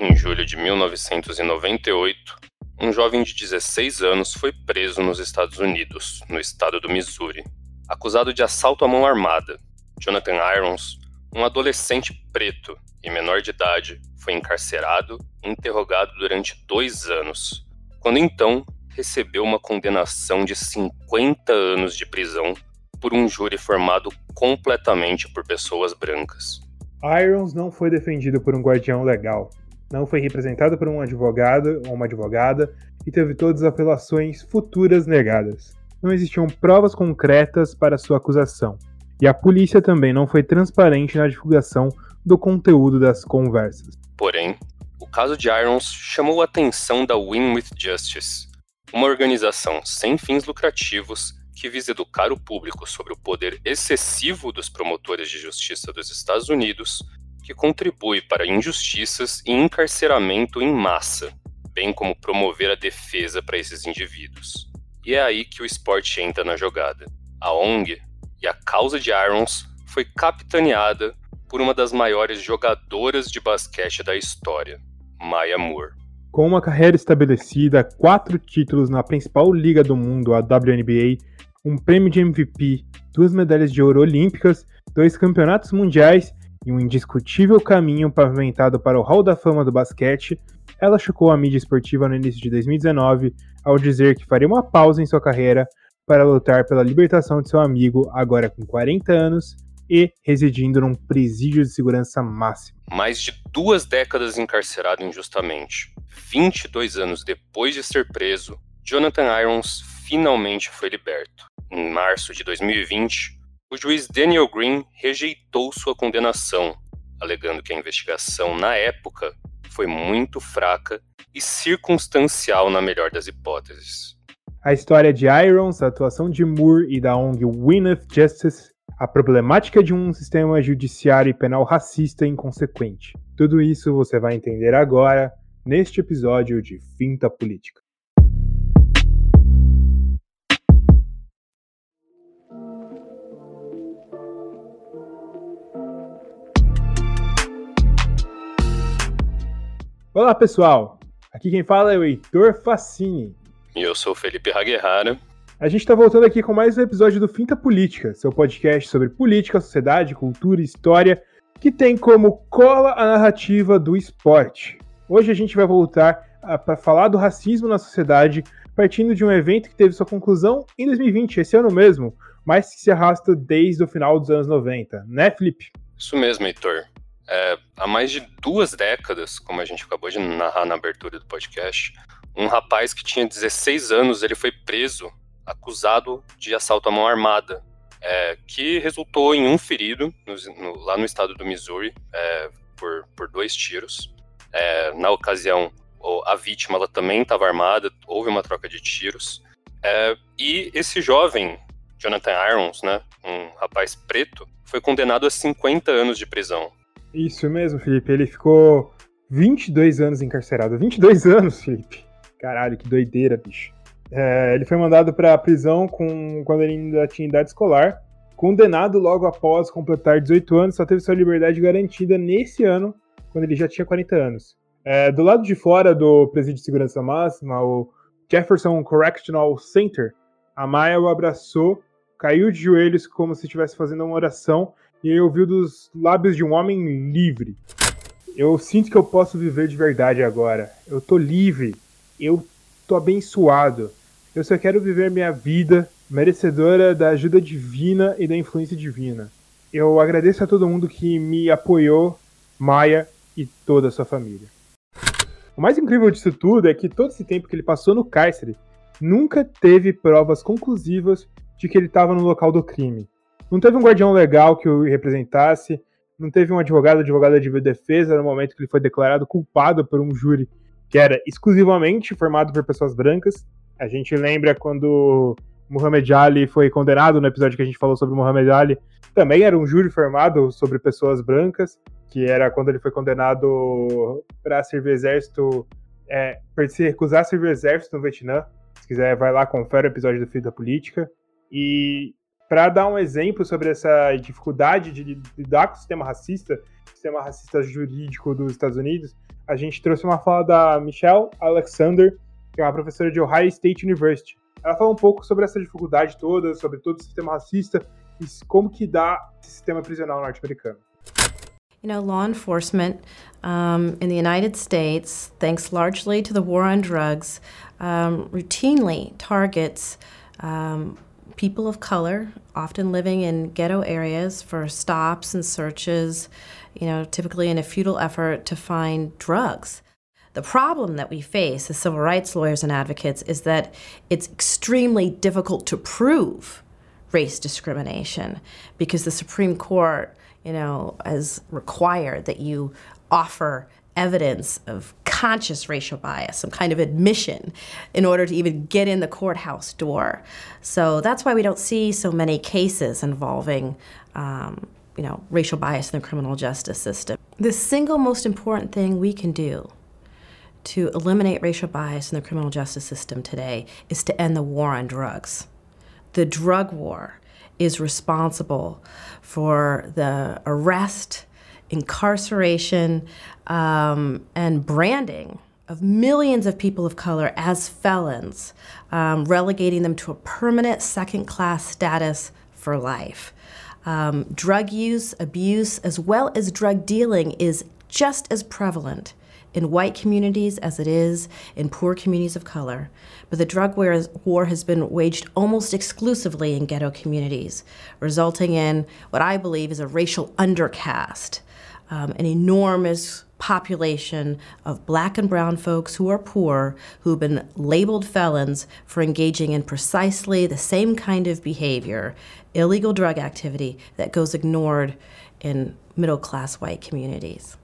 Em julho de 1998, um jovem de 16 anos foi preso nos Estados Unidos, no estado do Missouri, acusado de assalto à mão armada. Jonathan Irons, um adolescente preto e menor de idade, foi encarcerado e interrogado durante dois anos, quando então recebeu uma condenação de 50 anos de prisão por um júri formado completamente por pessoas brancas. Irons não foi defendido por um guardião legal, não foi representado por um advogado ou uma advogada e teve todas as apelações futuras negadas. Não existiam provas concretas para sua acusação, e a polícia também não foi transparente na divulgação do conteúdo das conversas. Porém, o caso de Irons chamou a atenção da Win with Justice, uma organização sem fins lucrativos que visa educar o público sobre o poder excessivo dos promotores de justiça dos Estados Unidos que contribui para injustiças e encarceramento em massa, bem como promover a defesa para esses indivíduos. E é aí que o esporte entra na jogada. A ONG e a causa de Irons foi capitaneada por uma das maiores jogadoras de basquete da história, Maya Moore. Com uma carreira estabelecida, quatro títulos na principal liga do mundo, a WNBA, um prêmio de MVP, duas medalhas de ouro olímpicas, dois campeonatos mundiais e um indiscutível caminho pavimentado para o Hall da Fama do basquete, ela chocou a mídia esportiva no início de 2019 ao dizer que faria uma pausa em sua carreira para lutar pela libertação de seu amigo, agora com 40 anos e residindo num presídio de segurança máximo. Mais de duas décadas encarcerado injustamente, 22 anos depois de ser preso, Jonathan Irons finalmente foi liberto. Em março de 2020, o juiz Daniel Green rejeitou sua condenação, alegando que a investigação na época foi muito fraca e circunstancial na melhor das hipóteses. A história de Irons, a atuação de Moore e da ONG Win Justice, a problemática de um sistema judiciário e penal racista e inconsequente. Tudo isso você vai entender agora neste episódio de Finta Política. Olá pessoal, aqui quem fala é o Heitor Facini. E eu sou o Felipe Haguerrara. A gente está voltando aqui com mais um episódio do Finta Política, seu podcast sobre política, sociedade, cultura e história, que tem como cola a narrativa do esporte. Hoje a gente vai voltar para falar do racismo na sociedade, partindo de um evento que teve sua conclusão em 2020, esse ano mesmo, mas que se arrasta desde o final dos anos 90, né, Felipe? Isso mesmo, Heitor. É, há mais de duas décadas, como a gente acabou de narrar na abertura do podcast, um rapaz que tinha 16 anos, ele foi preso, acusado de assalto à mão armada, é, que resultou em um ferido no, no, lá no estado do Missouri é, por, por dois tiros. É, na ocasião, a vítima ela também estava armada, houve uma troca de tiros. É, e esse jovem, Jonathan Irons, né, um rapaz preto, foi condenado a 50 anos de prisão. Isso mesmo, Felipe. Ele ficou 22 anos encarcerado. 22 anos, Felipe. Caralho, que doideira, bicho. É, ele foi mandado para a prisão com, quando ele ainda tinha idade escolar. Condenado logo após completar 18 anos, só teve sua liberdade garantida nesse ano, quando ele já tinha 40 anos. É, do lado de fora do presídio de segurança máxima, o Jefferson Correctional Center, a Maya o abraçou, caiu de joelhos como se estivesse fazendo uma oração e eu ouvi dos lábios de um homem livre. Eu sinto que eu posso viver de verdade agora. Eu tô livre. Eu tô abençoado. Eu só quero viver minha vida merecedora da ajuda divina e da influência divina. Eu agradeço a todo mundo que me apoiou, Maia e toda a sua família. O mais incrível disso tudo é que todo esse tempo que ele passou no cárcere, nunca teve provas conclusivas de que ele estava no local do crime. Não teve um guardião legal que o representasse, não teve um advogado, advogada de defesa no momento que ele foi declarado culpado por um júri que era exclusivamente formado por pessoas brancas. A gente lembra quando Muhammad Ali foi condenado no episódio que a gente falou sobre Muhammad Ali, também era um júri formado sobre pessoas brancas, que era quando ele foi condenado para servir exército, é, para se recusar a servir exército no Vietnã. Se quiser, vai lá, confere o episódio do Fio da Política. E para dar um exemplo sobre essa dificuldade de lidar com o sistema racista, sistema racista jurídico dos Estados Unidos, a gente trouxe uma fala da Michelle Alexander, que é uma professora de Ohio State University. Ela fala um pouco sobre essa dificuldade toda, sobre todo o sistema racista e como que dá esse sistema prisional norte-americano. You know, law enforcement um, in the United States, thanks largely to the war on drugs, um, routinely targets um, people of color, often living in ghetto areas, for stops and searches, you know, typically in a futile effort to find drugs. The problem that we face as civil rights lawyers and advocates is that it's extremely difficult to prove race discrimination because the Supreme Court, you know, has required that you offer evidence of conscious racial bias, some kind of admission, in order to even get in the courthouse door. So that's why we don't see so many cases involving. Um, you know, racial bias in the criminal justice system. The single most important thing we can do to eliminate racial bias in the criminal justice system today is to end the war on drugs. The drug war is responsible for the arrest, incarceration, um, and branding of millions of people of color as felons, um, relegating them to a permanent second class status for life. Um, drug use, abuse, as well as drug dealing is just as prevalent in white communities as it is in poor communities of color. But the drug war has been waged almost exclusively in ghetto communities, resulting in what I believe is a racial undercast, um, an enormous population of black and brown folks who are poor who've been labeled felons for engaging in precisely the same kind of behavior, illegal drug activity, that goes ignored in middle class white communities.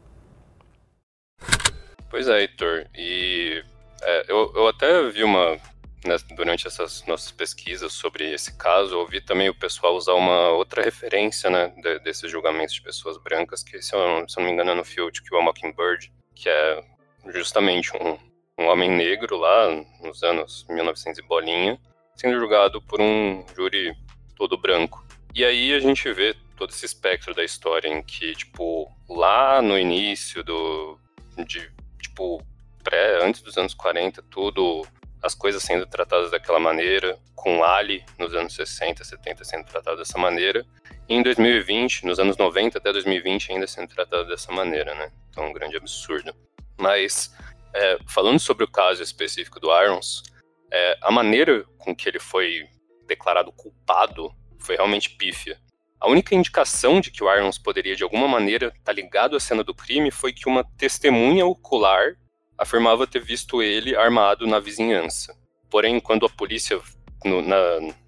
Pois é, Heitor. E é, eu, eu até vi uma. Né, durante essas nossas pesquisas sobre esse caso, ouvi também o pessoal usar uma outra referência né, de, desses julgamentos de pessoas brancas, que, se eu, se eu não me engano, é no Field que o Mockingbird, que é justamente um, um homem negro lá nos anos 1900 e bolinha, sendo julgado por um júri todo branco. E aí a gente vê todo esse espectro da história em que, tipo, lá no início do, de tipo, pré, antes dos anos 40, tudo, as coisas sendo tratadas daquela maneira, com Ali nos anos 60, 70 sendo tratado dessa maneira, e em 2020, nos anos 90 até 2020 ainda sendo tratado dessa maneira, né? Então, um grande absurdo. Mas, é, falando sobre o caso específico do Irons, é, a maneira com que ele foi declarado culpado foi realmente pífia. A única indicação de que o Irons poderia de alguma maneira estar tá ligado à cena do crime foi que uma testemunha ocular afirmava ter visto ele armado na vizinhança. Porém, quando a polícia, no, na,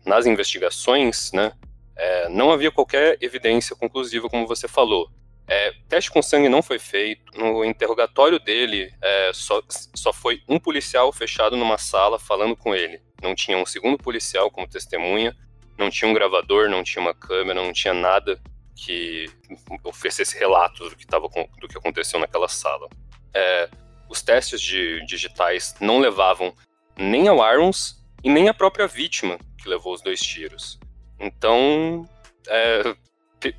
nas investigações, né, é, não havia qualquer evidência conclusiva, como você falou. É, teste com sangue não foi feito. No interrogatório dele, é, só, só foi um policial fechado numa sala falando com ele. Não tinha um segundo policial como testemunha não tinha um gravador, não tinha uma câmera, não tinha nada que oferecesse relatos do que, tava, do que aconteceu naquela sala. É, os testes de digitais não levavam nem ao Irons e nem à própria vítima que levou os dois tiros. Então, é,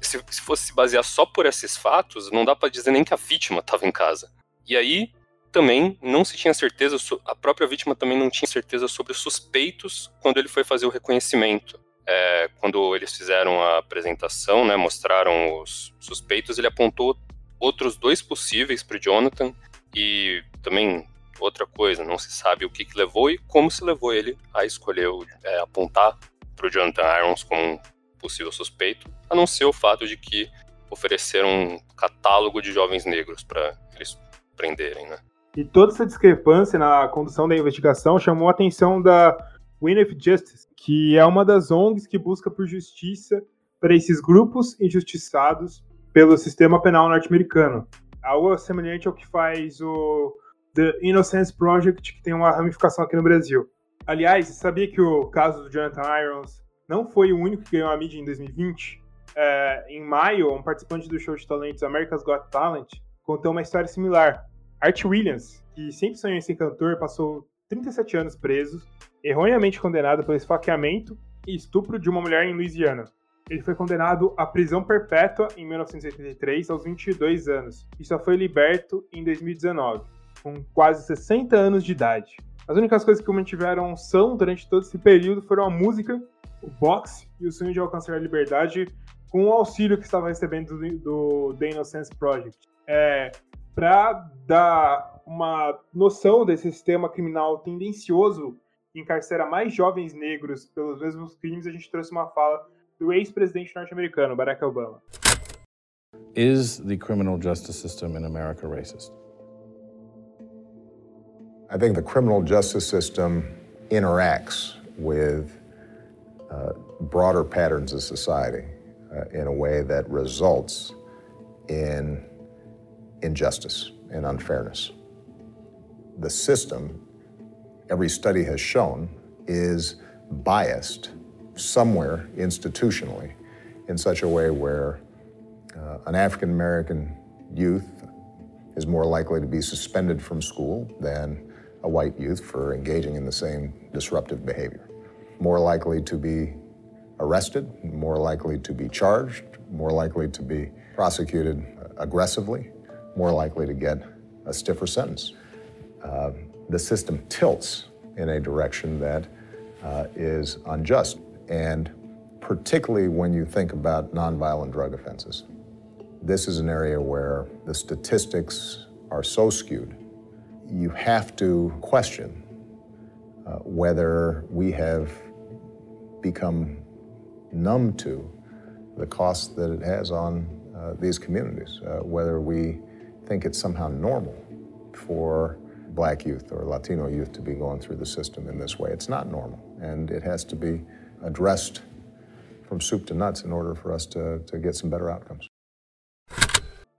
se, se, fosse se basear só por esses fatos, não dá para dizer nem que a vítima estava em casa. E aí também não se tinha certeza, a própria vítima também não tinha certeza sobre os suspeitos quando ele foi fazer o reconhecimento é, quando eles fizeram a apresentação, né, mostraram os suspeitos, ele apontou outros dois possíveis para Jonathan e também outra coisa, não se sabe o que, que levou e como se levou ele a escolher é, apontar para o Jonathan Irons como um possível suspeito, a não ser o fato de que ofereceram um catálogo de jovens negros para eles prenderem, né? E toda essa discrepância na condução da investigação chamou a atenção da Win of Justice, que é uma das ONGs que busca por justiça para esses grupos injustiçados pelo sistema penal norte-americano. Algo semelhante ao que faz o The Innocence Project, que tem uma ramificação aqui no Brasil. Aliás, sabia que o caso do Jonathan Irons não foi o único que ganhou a mídia em 2020? É, em maio, um participante do show de talentos America's Got Talent contou uma história similar. Art Williams, que sempre sonhou em ser cantor, passou 37 anos preso erroneamente condenado pelo esfaqueamento e estupro de uma mulher em Louisiana. Ele foi condenado à prisão perpétua em 1983, aos 22 anos, e só foi liberto em 2019, com quase 60 anos de idade. As únicas coisas que mantiveram são durante todo esse período foram a música, o boxe e o sonho de alcançar a liberdade com o auxílio que estava recebendo do, do The Innocence Project. É, Para dar uma noção desse sistema criminal tendencioso que encarcera mais jovens negros pelos mesmos crimes, a gente trouxe uma fala do ex-presidente norte-americano, Barack Obama. Is the criminal justice system in America racist? I think the criminal justice system interacts with uh, broader patterns of society uh, in a way that results in injustice and unfairness. The system, every study has shown, is biased somewhere institutionally in such a way where uh, an African American youth is more likely to be suspended from school than a white youth for engaging in the same disruptive behavior. More likely to be arrested, more likely to be charged, more likely to be prosecuted aggressively, more likely to get a stiffer sentence. Uh, the system tilts in a direction that uh, is unjust. And particularly when you think about nonviolent drug offenses, this is an area where the statistics are so skewed. You have to question uh, whether we have become numb to the cost that it has on uh, these communities, uh, whether we think it's somehow normal for black youth or Latino youth to be going through the system in this way. It's not normal, and it has to be addressed from soup to nuts in order for us to, to get some better outcomes.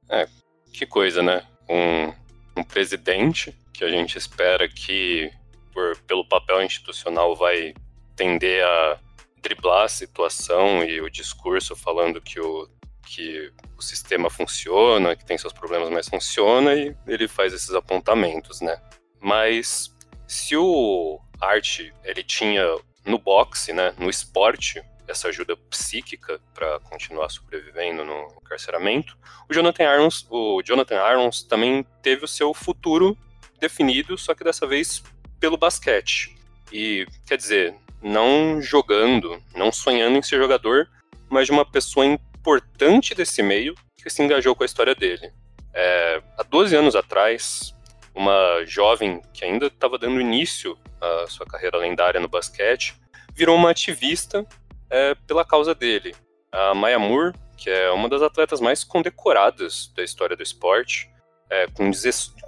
É, que coisa, né? Um, um presidente que a gente espera que, por, pelo papel institucional, vai tender a driblar a situação e o discurso falando que o, que o sistema funciona, que tem seus problemas, mas funciona, e ele faz esses apontamentos, né? Mas se o Art ele tinha no boxe, né, no esporte, essa ajuda psíquica para continuar sobrevivendo no encarceramento, o Jonathan Irons, o Jonathan Irons também teve o seu futuro definido, só que dessa vez pelo basquete. E quer dizer, não jogando, não sonhando em ser jogador, mas de uma pessoa importante desse meio que se engajou com a história dele. É, há 12 anos atrás, uma jovem que ainda estava dando início à sua carreira lendária no basquete, virou uma ativista é, pela causa dele. A Maya Moore, que é uma das atletas mais condecoradas da história do esporte, é, com,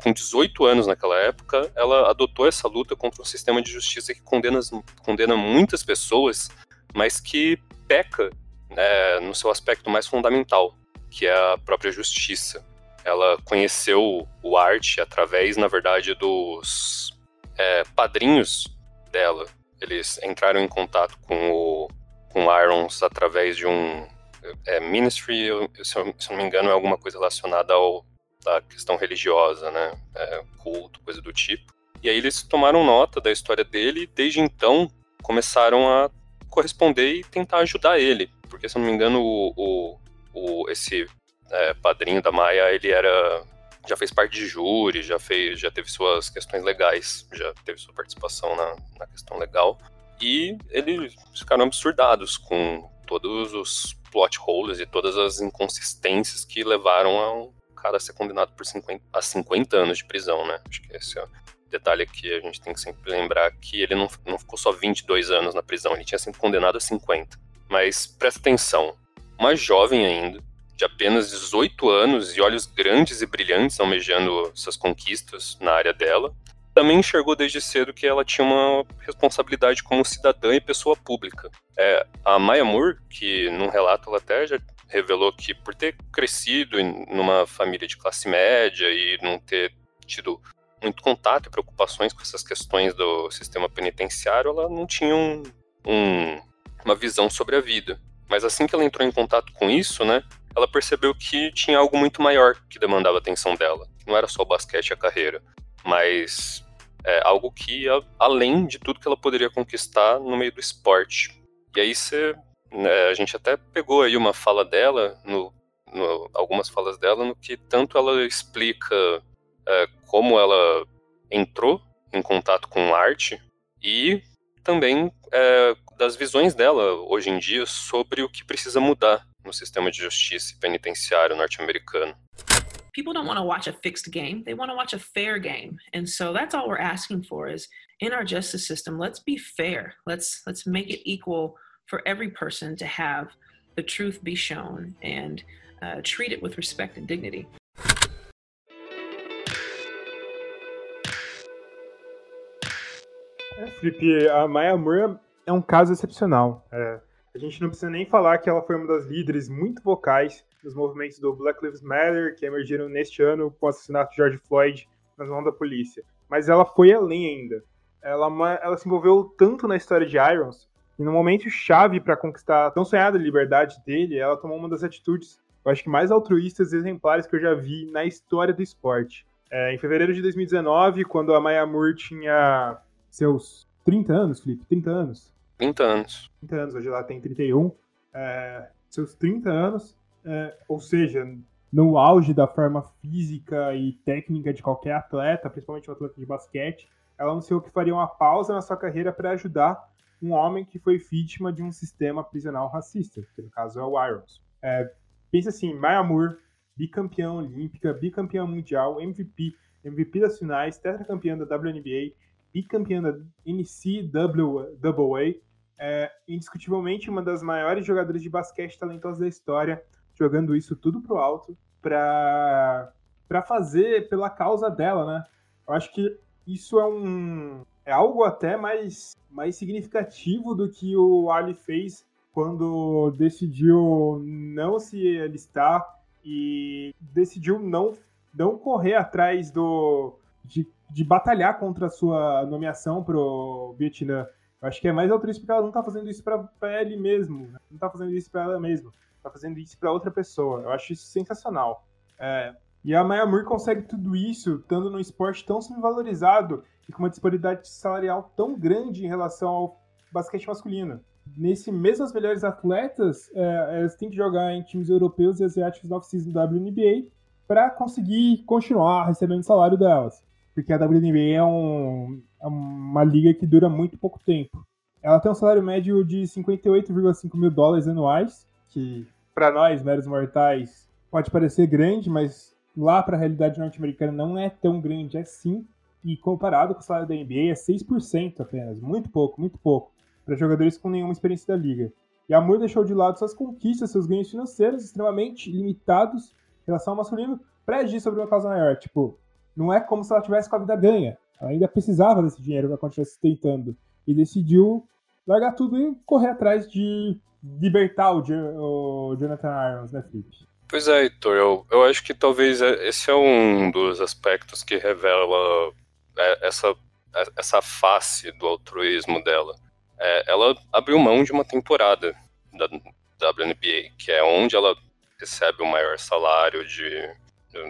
com 18 anos naquela época, ela adotou essa luta contra um sistema de justiça que condena, condena muitas pessoas, mas que peca né, no seu aspecto mais fundamental, que é a própria justiça. Ela conheceu o arte através, na verdade, dos é, padrinhos dela. Eles entraram em contato com o com Irons através de um é, ministry, se eu, se eu não me engano, é alguma coisa relacionada ao da questão religiosa, né? É, culto, coisa do tipo. E aí eles tomaram nota da história dele e desde então começaram a corresponder e tentar ajudar ele. Porque, se eu não me engano, o, o, o esse é, padrinho da Maia, ele era. já fez parte de júri, já fez, já teve suas questões legais, já teve sua participação na, na questão legal. E eles ficaram absurdados com todos os plot holes e todas as inconsistências que levaram a um cara ser condenado por 50, a 50 anos de prisão, né? Acho que esse é o detalhe que a gente tem que sempre lembrar que ele não, não ficou só 22 anos na prisão, ele tinha sido condenado a 50. Mas presta atenção, uma jovem ainda, de apenas 18 anos e olhos grandes e brilhantes almejando suas conquistas na área dela, também enxergou desde cedo que ela tinha uma responsabilidade como cidadã e pessoa pública. É, a Maya Moore, que num relato ela até já revelou que por ter crescido em numa família de classe média e não ter tido muito contato e preocupações com essas questões do sistema penitenciário, ela não tinha um, um, uma visão sobre a vida. Mas assim que ela entrou em contato com isso, né, ela percebeu que tinha algo muito maior que demandava a atenção dela. Não era só o basquete e a carreira, mas é algo que ia além de tudo que ela poderia conquistar no meio do esporte. E aí você É, a gente até pegou aí uma fala dela, no, no, algumas falas dela, no que tanto ela explica é, como ela entrou em contato com arte e também é, das visões dela hoje em dia sobre o que precisa mudar no sistema de justiça e penitenciário norte-americano. People don't want to watch a fixed game. They want to watch a fair game. And so that's all we're asking for is in our justice system, let's be fair. Let's let's make it equal for every person to have the truth be shown and uh, treat it with respect and dignity. É, Felipe, a Maya Moore é um caso excepcional. É, a gente não precisa nem falar que ela foi uma das líderes muito vocais dos movimentos do Black Lives Matter, que emergiram neste ano com o assassinato de George Floyd nas mãos da polícia. Mas ela foi além ainda. Ela, ela se envolveu tanto na história de Irons, e no momento chave para conquistar a tão sonhada liberdade dele, ela tomou uma das atitudes, eu acho que mais altruístas e exemplares que eu já vi na história do esporte. É, em fevereiro de 2019, quando a Maya Moore tinha seus 30 anos, Felipe, 30 anos. 30 anos. 30 anos, hoje ela tem 31. É, seus 30 anos, é, ou seja, no auge da forma física e técnica de qualquer atleta, principalmente um atleta de basquete, ela anunciou que faria uma pausa na sua carreira para ajudar um homem que foi vítima de um sistema prisional racista, que no caso é o Irons. É, pensa assim, Maya Moore, bicampeã olímpica, bicampeã mundial, MVP, MVP das finais, tetracampeã da WNBA, bicampeã da NCAA, é, indiscutivelmente uma das maiores jogadoras de basquete talentosas da história, jogando isso tudo pro alto para para fazer pela causa dela, né? Eu acho que isso é um é algo até mais mais significativo do que o Ali fez quando decidiu não se alistar e decidiu não não correr atrás do de, de batalhar contra a sua nomeação pro Vietnã. Eu acho que é mais altruísta porque ela não tá fazendo isso para ele mesmo, né? não tá fazendo isso para ela mesma, tá fazendo isso para outra pessoa. Eu acho isso sensacional. É, e a Maya Moore consegue tudo isso estando num esporte tão subvalorizado e com uma disparidade salarial tão grande em relação ao basquete masculino. Nesse mesmo as melhores atletas, é, elas têm que jogar em times europeus e asiáticos da off-season da WNBA para conseguir continuar recebendo o salário delas. Porque a WNBA é, um, é uma liga que dura muito pouco tempo. Ela tem um salário médio de 58,5 mil dólares anuais, que para nós, meros mortais, pode parecer grande, mas lá para a realidade norte-americana não é tão grande assim. E comparado com o salário da NBA, é 6% apenas. Muito pouco, muito pouco. Para jogadores com nenhuma experiência da liga. E a Moore deixou de lado suas conquistas, seus ganhos financeiros extremamente limitados em relação ao masculino para agir sobre uma causa maior. Tipo, não é como se ela tivesse com a vida ganha. Ela ainda precisava desse dinheiro para continuar se tentando. E decidiu largar tudo e correr atrás de libertar o, o Jonathan Irons, né, Felipe? Pois é, Heitor, eu, eu acho que talvez é, esse é um dos aspectos que revela é, essa, é, essa face do altruísmo dela. É, ela abriu mão de uma temporada da WNBA, que é onde ela recebe o maior salário de,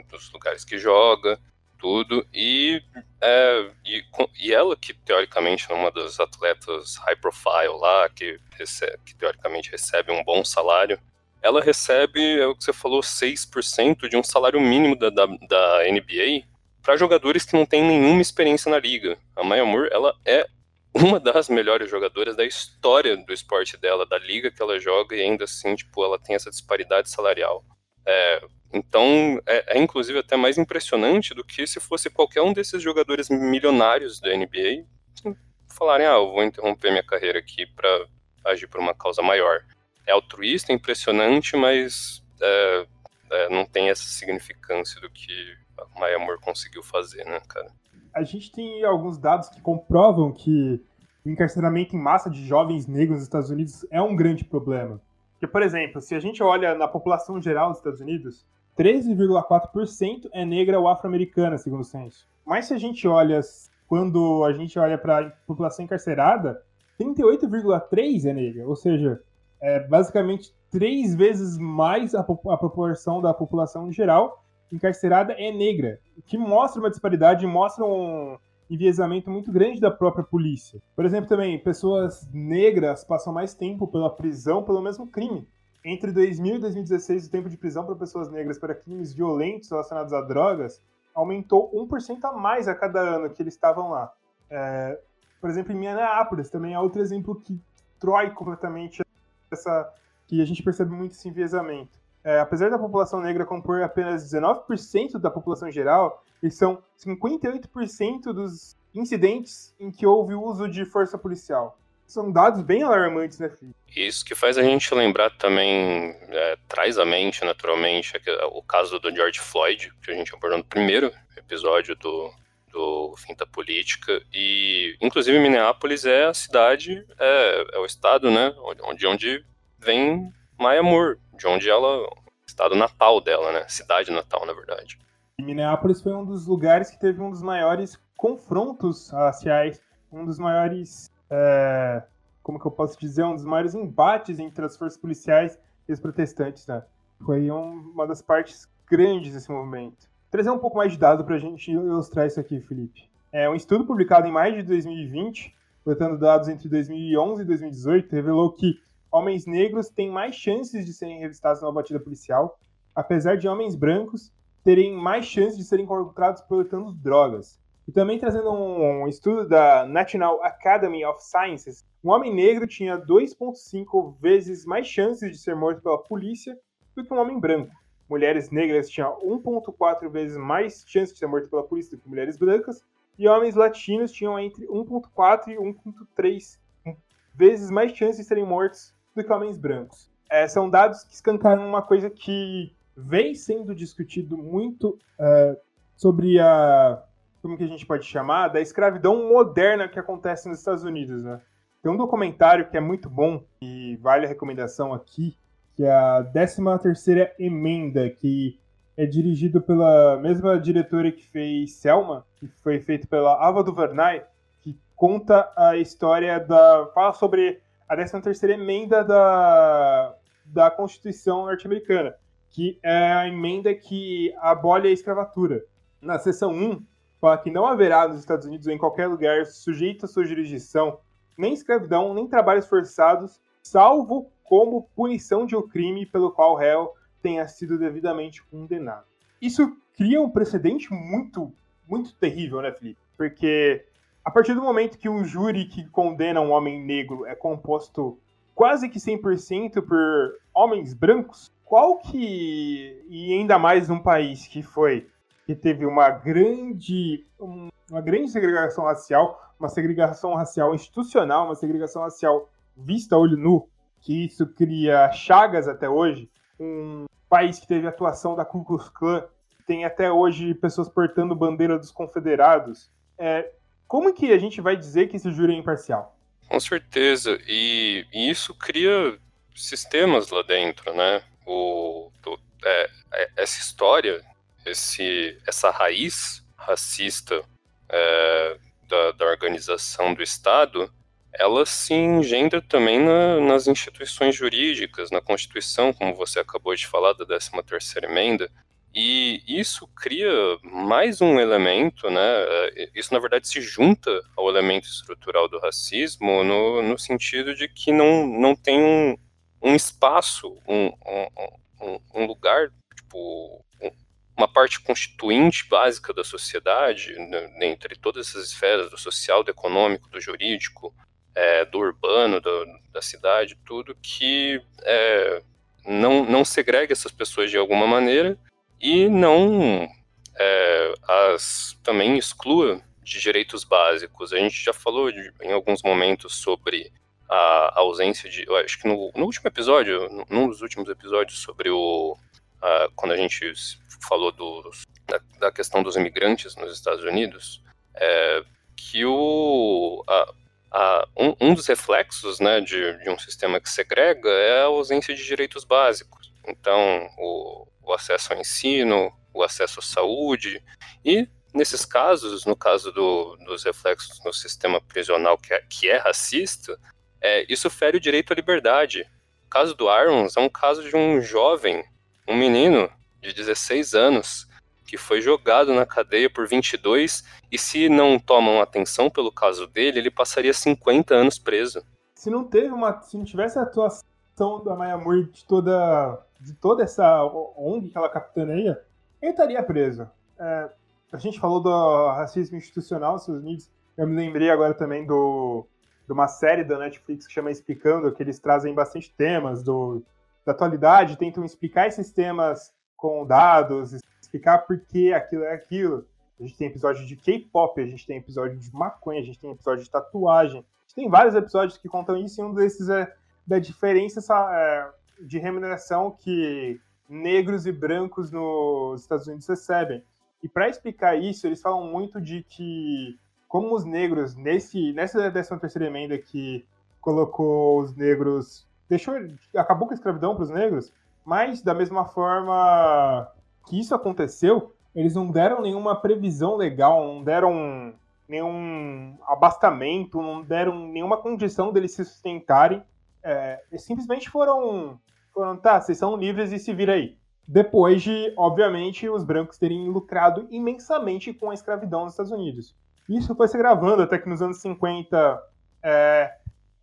dos lugares que joga, tudo, e, é, e, e, ela, que teoricamente é uma das atletas high profile lá, que, recebe, que teoricamente recebe um bom salário, ela recebe, é o que você falou, 6% de um salário mínimo da, da, da NBA para jogadores que não têm nenhuma experiência na liga. A Maya Moore, ela é uma das melhores jogadoras da história do esporte dela, da liga que ela joga, e ainda assim, tipo, ela tem essa disparidade salarial. É, então, é, é, inclusive até mais impressionante do que se fosse qualquer um desses jogadores milionários da NBA falarem, ah, eu vou interromper minha carreira aqui para agir por uma causa maior. É altruísta, é impressionante, mas é, é, não tem essa significância do que a Maya Moore conseguiu fazer, né, cara? A gente tem alguns dados que comprovam que o encarceramento em massa de jovens negros nos Estados Unidos é um grande problema. Porque, por exemplo, se a gente olha na população geral dos Estados Unidos, 13,4% é negra ou afro-americana, segundo o censo. Mas se a gente olha, quando a gente olha para a população encarcerada, 38,3% é negra, ou seja, é basicamente três vezes mais a, a proporção da população em geral encarcerada é negra, o que mostra uma disparidade, mostra um, enviesamento muito grande da própria polícia. Por exemplo, também, pessoas negras passam mais tempo pela prisão pelo mesmo crime. Entre 2000 e 2016, o tempo de prisão para pessoas negras para crimes violentos relacionados a drogas aumentou 1% a mais a cada ano que eles estavam lá. É, por exemplo, em Minneapolis também é outro exemplo que destrói completamente essa que a gente percebe muito esse enviesamento. É, apesar da população negra compor apenas 19% da população geral, eles são 58% dos incidentes em que houve uso de força policial. São dados bem alarmantes, né, Felipe? Isso que faz a gente lembrar também, é, traz à mente, naturalmente, o caso do George Floyd, que a gente abordou no primeiro episódio do, do Fim da Política. E, inclusive, Minneapolis é a cidade, é, é o estado, né, onde, onde vem Maya Moore, de onde ela. Estado natal dela, né? Cidade natal, na verdade. E Minneapolis foi um dos lugares que teve um dos maiores confrontos raciais, um dos maiores. É, como que eu posso dizer? Um dos maiores embates entre as forças policiais e os protestantes, né? Foi um, uma das partes grandes desse movimento. Trazer um pouco mais de dado para a gente ilustrar isso aqui, Felipe. É um estudo publicado em maio de 2020, coletando dados entre 2011 e 2018, revelou que homens negros têm mais chances de serem revistados numa batida policial, apesar de homens brancos terem mais chances de serem encontrados coletando drogas. E também trazendo um, um, estudo da National Academy of Sciences, um homem negro tinha 2,5 vezes mais chances de ser morto pela polícia do que um homem branco. Mulheres negras tinham 1,4 vezes mais chances de ser morto pela polícia do que mulheres brancas, e homens latinos tinham entre 1,4 e 1,3 vezes mais chances de serem mortos do que homens brancos. É, são dados que escancaram uma coisa que vem sendo discutido muito uh, sobre a como que a gente pode chamar da escravidão moderna que acontece nos Estados Unidos, né? Tem um documentário que é muito bom e vale a recomendação aqui, que é a 13 terceira emenda, que é dirigido pela mesma diretora que fez Selma, que foi feito pela Ava DuVernay, que conta a história da fala sobre a 13ª emenda da, da Constituição norte-americana, que é a emenda que abole a escravatura. Na seção 1, fala que não haverá nos Estados Unidos ou em qualquer lugar sujeito à sua jurisdição nem escravidão, nem trabalhos forçados, salvo como punição de um crime pelo qual o réu tenha sido devidamente condenado. Isso cria um precedente muito, muito terrível, né, Felipe? Porque a partir do momento que um júri que condena um homem negro é composto quase que 100% por homens brancos, qual que e ainda mais num país que foi que teve uma grande uma grande segregação racial, uma segregação racial institucional, uma segregação racial vista a olho nu, que isso cria chagas até hoje, um país que teve atuação da Ku Klux Klan, tem até hoje pessoas portando bandeira dos confederados, é, como que a gente vai dizer que esse júri é imparcial? Com certeza, e, e isso cria sistemas lá dentro, né? O, o é, é, essa história, esse, essa raiz racista é, da, da, organização do Estado, ela se engendra também na, nas instituições jurídicas, na Constituição, como você acabou de falar, da 13ª emenda, e isso cria mais um elemento, né? É, isso, na verdade, se junta ao elemento estrutural do racismo no, no sentido de que não, não tem um, um espaço, um, um, um lugar, tipo, uma parte constituinte básica da sociedade, né, entre todas essas esferas, do social, do econômico, do jurídico, é, do urbano, do, da cidade, tudo que é, não, não segrega essas pessoas de alguma maneira e não é, as também exclua de direitos básicos. A gente já falou de, em alguns momentos sobre a, ausência de. Acho que no, no, último episódio, num dos últimos episódios, sobre o. A, quando a gente falou da, da, questão dos imigrantes nos Estados Unidos, é, que o, a, a, um, um, dos reflexos né, de, de um sistema que segrega é a ausência de direitos básicos. Então, o, o acesso ao ensino, o acesso à saúde, e nesses casos, no caso do, dos reflexos no sistema prisional que é, que é racista, é, isso fere o direito à liberdade. O caso do Arons é um caso de um jovem, um menino de 16 anos, que foi jogado na cadeia por 22 e se não tomam atenção pelo caso dele, ele passaria 50 anos preso. Se não teve uma, se não tivesse a atuação da Maya Moore de toda de toda essa ONG que ela capitaneia, ele estaria preso. É, a gente falou do racismo institucional nos Estados Unidos. Eu me lembrei agora também do, de uma série da Netflix que chama Explicando, que eles trazem bastante temas do, da atualidade, tentam explicar esses temas com dados, explicar por que aquilo é aquilo. A gente tem episódio de K-pop, a gente tem episódio de maconha, a gente tem episódio de tatuagem. A gente tem vários episódios que contam isso, e um desses é da diferença é, de remuneração que negros e brancos nos Estados Unidos recebem. E para explicar isso, eles falam muito de que, como os negros, nesse, nessa 13 terceira emenda que colocou os negros, deixou, acabou com a escravidão para os negros, mas da mesma forma que isso aconteceu, eles não deram nenhuma previsão legal, não deram nenhum abastamento, não deram nenhuma condição deles se sustentarem. É, simplesmente foram, foram, tá, vocês são livres e se vira aí. Depois de, obviamente, os brancos terem lucrado imensamente com a escravidão nos Estados Unidos. Isso foi se gravando até que nos anos 50 é,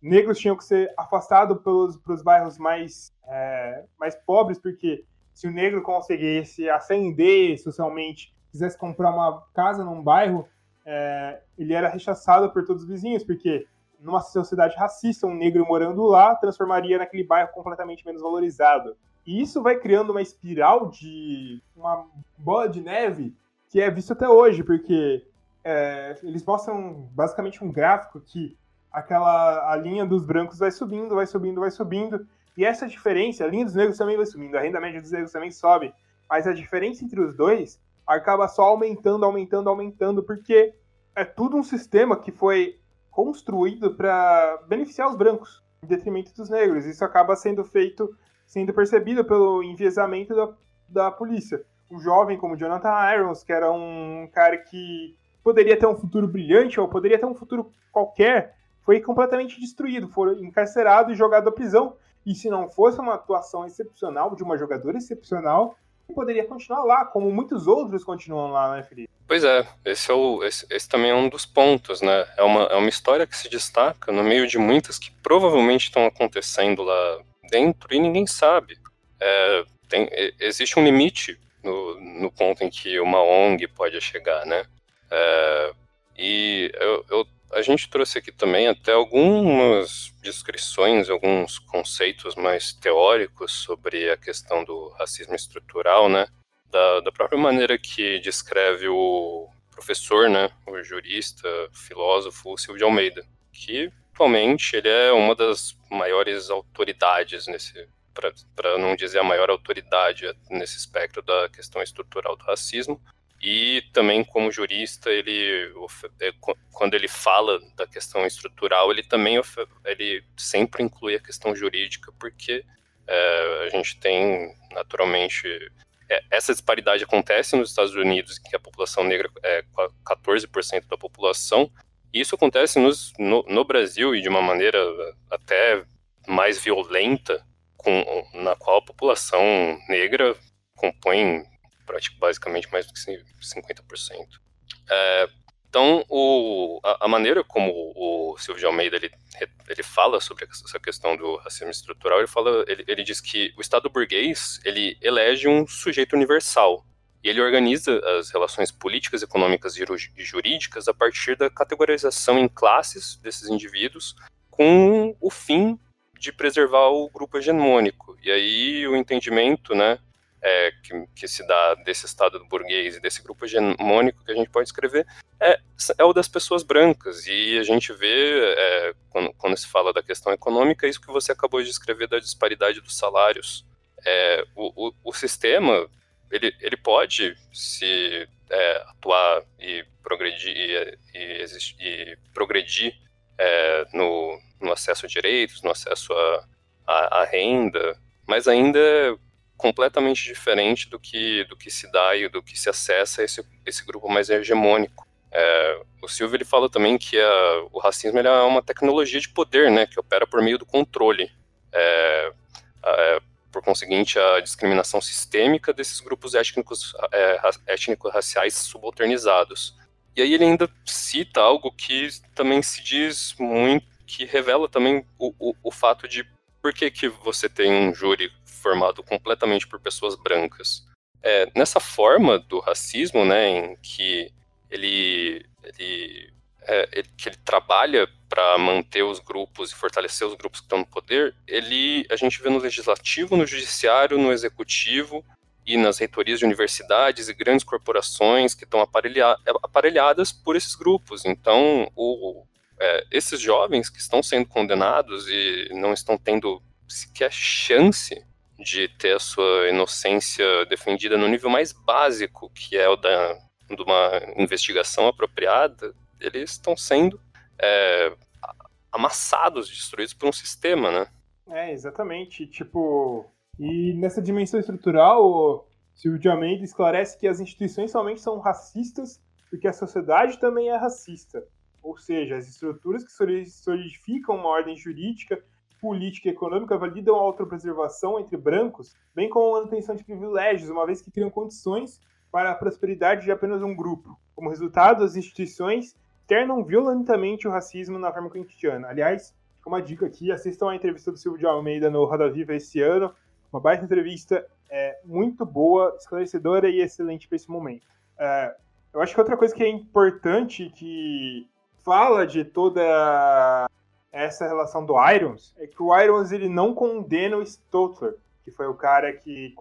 negros tinham que ser afastados pelos, pelos bairros mais, é, mais pobres, porque se o negro conseguisse ascender socialmente, quisesse comprar uma casa num bairro, é, ele era rechaçado por todos os vizinhos, porque numa sociedade racista, um negro morando lá transformaria naquele bairro completamente menos valorizado. E isso vai criando uma espiral de uma bola de neve que é visto até hoje, porque é, eles mostram basicamente um gráfico que aquela a linha dos brancos vai subindo, vai subindo, vai subindo, e essa diferença, a linha dos negros também vai subindo, a renda média dos negros também sobe, mas a diferença entre os dois acaba só aumentando, aumentando, aumentando, porque é tudo um sistema que foi construído para beneficiar os brancos, em detrimento dos negros. Isso acaba sendo feito sendo percebido pelo enviesamento da, da polícia. Um jovem como Jonathan Irons, que era um cara que poderia ter um futuro brilhante ou poderia ter um futuro qualquer, foi completamente destruído, foi encarcerado e jogado à prisão. E se não fosse uma atuação excepcional de uma jogadora excepcional, poderia continuar lá, como muitos outros continuam lá, né, Felipe? Pois é, esse, é o, esse, esse, também é um dos pontos, né? É uma, é uma história que se destaca no meio de muitas que provavelmente estão acontecendo lá dentro e ninguém sabe. É, tem, existe um limite no, no ponto em que uma ONG pode chegar, né? É, a gente trouxe aqui também até algumas descrições, alguns conceitos mais teóricos sobre a questão do racismo estrutural, né? Da, da própria maneira que descreve o professor, né? O jurista, filósofo Silvio de Almeida, que atualmente ele é uma das maiores autoridades nesse para não dizer a maior autoridade nesse espectro da questão estrutural do racismo. E também como jurista, ele é, quando ele fala da questão estrutural, ele também ele sempre inclui a questão jurídica, porque é, a gente tem naturalmente é, essa disparidade acontece nos Estados Unidos, que a população negra é 14% da população, isso acontece nos, no, no, Brasil e de uma maneira até mais violenta, com, na qual a população negra compõe basicamente mais do que 50%. É, então, o, a, a, maneira como o Silvio de Almeida ele, ele fala sobre essa questão do racismo estrutural, ele, fala, ele, ele diz que o Estado burguês ele elege um sujeito universal, e ele organiza as relações políticas, econômicas e jurídicas a partir da categorização em classes desses indivíduos, com o fim de preservar o grupo hegemônico. E aí o entendimento, né, é, que, que, se dá desse estado burguês e desse grupo hegemônico que a gente pode escrever é, é o das pessoas brancas. E a gente vê, é, quando, quando, se fala da questão econômica, isso que você acabou de escrever da disparidade dos salários. É, o, o, o sistema ele, ele pode se é, atuar e progredir, e, e, e progredir é, no, no, acesso a direitos, no acesso à renda, mas ainda completamente diferente do que, do que se dá e do que se acessa esse, esse grupo mais hegemônico. É, o Silvio ele fala também que a, o racismo é uma tecnologia de poder, né, que opera por meio do controle. É, é, por conseguinte, a discriminação sistêmica desses grupos étnicos, é, étnico-raciais subalternizados. E aí ele ainda cita algo que também se diz muito, que revela também o, o, o fato de por que, que você tem um júri formado completamente por pessoas brancas. É, nessa forma do racismo, né, em que ele, ele, é, ele que ele trabalha para manter os grupos e fortalecer os grupos que estão no poder, ele a gente vê no legislativo, no judiciário, no executivo e nas reitorias de universidades e grandes corporações que estão aparelha aparelhadas por esses grupos. Então, o, é, esses jovens que estão sendo condenados e não estão tendo sequer chance de ter a sua inocência defendida no nível mais básico, que é o da, de uma investigação apropriada, eles estão sendo é, amassados, destruídos por um sistema, né? É, exatamente. Tipo, e nessa dimensão estrutural, o Silvio de Almeida esclarece que as instituições somente são racistas porque a sociedade também é racista. Ou seja, as estruturas que solidificam uma ordem jurídica, política e econômica validam a autopreservação entre brancos, bem como a manutenção de privilégios, uma vez que criam condições para a prosperidade de apenas um grupo. Como resultado, as instituições externam violentamente o racismo na forma cotidiana. Aliás, uma dica aqui, assistam a entrevista do Silvio de Almeida no Roda Viva esse ano. Uma baita entrevista, é, muito boa, esclarecedora e excelente para esse momento. É, eu acho que outra coisa que é importante, que fala de toda essa relação do Irons, é que o Irons ele não condena o Stotler, que foi o cara que,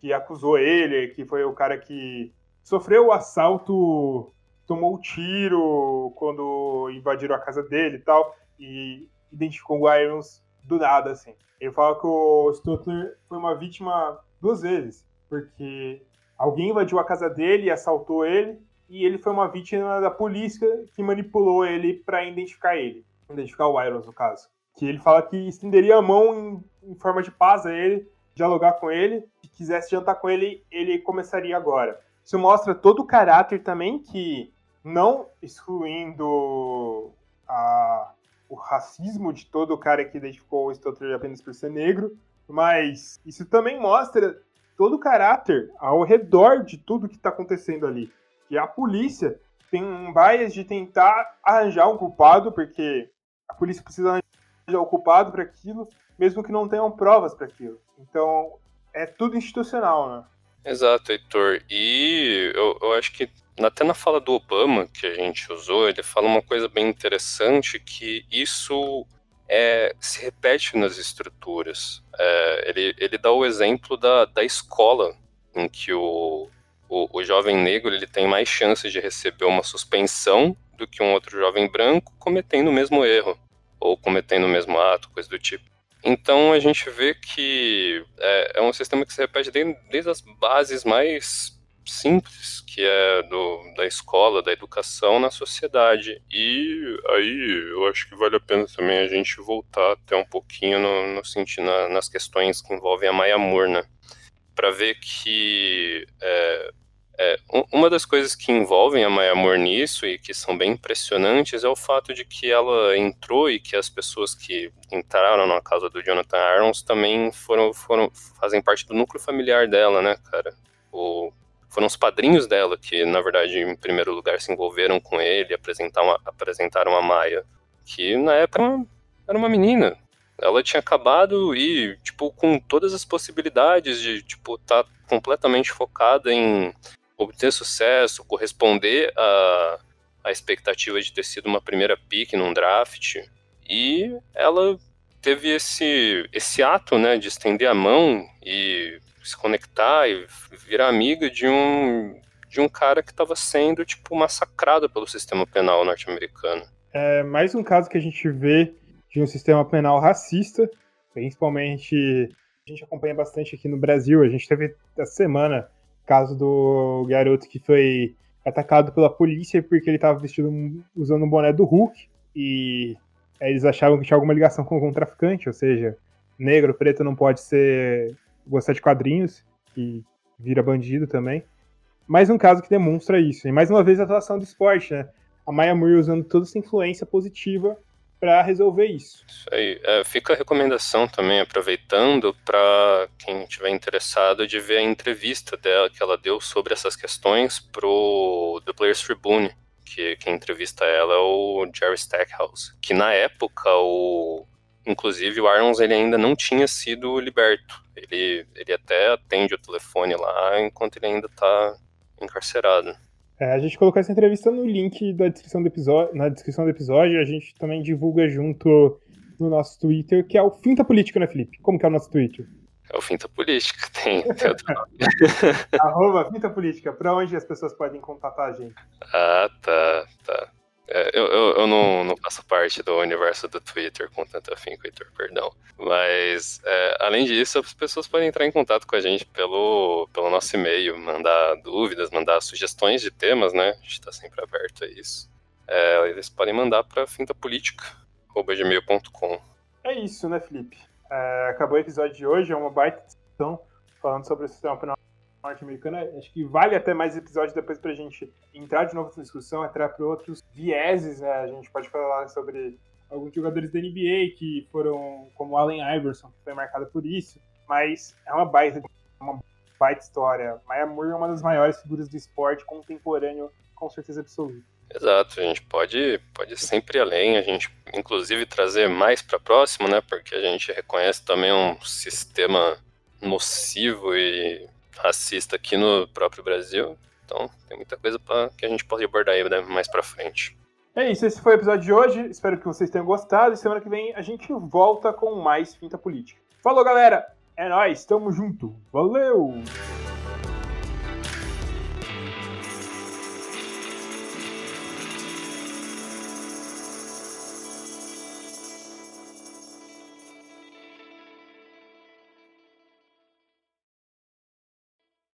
que acusou ele, que foi o cara que sofreu o assalto tomou um tiro quando invadiram a casa dele e tal, e identificou o Irons do nada, assim. Ele fala que o Stutler foi uma vítima duas vezes, porque alguém invadiu a casa dele e assaltou ele, e ele foi uma vítima da polícia que manipulou ele para identificar ele, identificar o Irons, no caso. Que ele fala que estenderia a mão em, em forma de paz a ele, dialogar com ele, se quisesse jantar com ele, ele começaria agora. Isso mostra todo o caráter também que não excluindo a, o racismo de todo o cara que identificou o Stotter apenas por ser negro, mas isso também mostra todo o caráter ao redor de tudo que está acontecendo ali. Que a polícia tem um bias de tentar arranjar um culpado, porque a polícia precisa arranjar o um culpado para aquilo, mesmo que não tenham provas para aquilo. Então, é tudo institucional, né? Exato, Heitor. E eu, eu acho que até na fala do Obama que a gente usou, ele fala uma coisa bem interessante que isso é, se repete nas estruturas. É, ele, ele dá o exemplo da, da escola, em que o, o, o, jovem negro ele tem mais chances de receber uma suspensão do que um outro jovem branco cometendo o mesmo erro, ou cometendo o mesmo ato, coisa do tipo. Então a gente vê que é, é um sistema que se repete desde, desde as bases mais simples, que é do, da escola, da educação na sociedade. E aí eu acho que vale a pena também a gente voltar até um pouquinho no, no sentido, na, nas questões que envolvem a Maya Moore, né? Para ver que é, é, uma das coisas que envolvem a Maya Moore nisso e que são bem impressionantes é o fato de que ela entrou e que as pessoas que entraram na casa do Jonathan Irons também foram, foram fazem parte do núcleo familiar dela, né, cara? O, foram os padrinhos dela que, na verdade, em primeiro lugar, se envolveram com ele, apresentaram, apresentaram a Maia, que na época era uma menina. Ela tinha acabado e, tipo, com todas as possibilidades de, tipo, estar tá completamente focada em obter sucesso, corresponder à, à expectativa de ter sido uma primeira pick num draft. E ela teve esse, esse ato, né, de estender a mão e se conectar e virar amiga de um de um cara que estava sendo tipo massacrado pelo sistema penal norte-americano. É mais um caso que a gente vê de um sistema penal racista, principalmente a gente acompanha bastante aqui no Brasil. A gente teve essa semana caso do garoto que foi atacado pela polícia porque ele estava vestido usando um boné do Hulk e eles achavam que tinha alguma ligação com algum traficante, ou seja, negro, preto não pode ser gostar de quadrinhos, que vira bandido também. Mais um caso que demonstra isso. E mais uma vez a atuação do esporte, né? A Maya Moore usando toda essa influência positiva para resolver isso. Isso aí. É, fica a recomendação também, aproveitando, para quem estiver interessado, de ver a entrevista dela que ela deu sobre essas questões pro The Players Tribune, que quem entrevista ela é o Jerry Stackhouse, que na época o inclusive o Irons ele ainda não tinha sido liberto. Ele, ele até atende o telefone lá enquanto ele ainda está encarcerado. É, a gente colocou essa entrevista no link da descrição do episódio, na descrição do episódio. A gente também divulga junto no nosso Twitter, que é o Finta Política, né, Felipe? Como que é o nosso Twitter? É o Finta Política, tem, tem outro nome. Arroba Finta Política, pra onde as pessoas podem contatar a gente? Ah, tá, tá. É, eu, eu, eu não, não, faço parte do universo do Twitter com tanto afinco, Heitor, perdão. Mas, é, além disso, as pessoas podem entrar em contato com a gente pelo, pelo nosso e-mail, mandar dúvidas, mandar sugestões de temas, né? A gente está sempre aberto a isso. É, eles podem mandar para fintapolitica.gmail.com. É isso, né, Felipe? É, acabou o episódio de hoje, é uma baita discussão falando sobre o sistema penal norte-americana. Acho que vale até mais episódios depois para a gente entrar de novo nessa discussão, entrar para outros vieses. Né? A gente pode falar sobre alguns jogadores da NBA que foram, como Allen Iverson, que foi marcado por isso. Mas é uma baita, uma baita história. Maya Moore é uma das maiores figuras do esporte contemporâneo, com certeza absoluta. Exato, a gente pode, pode sempre além, a gente inclusive trazer mais para próximo, né? Porque a gente reconhece também um sistema nocivo e racista aqui no próprio Brasil. Então, tem muita coisa pra, que a gente pode abordar aí né, mais pra frente. É isso, esse foi o episódio de hoje. Espero que vocês tenham gostado. E semana que vem a gente volta com mais Finta Política. Falou, galera! É nóis, tamo junto. Valeu!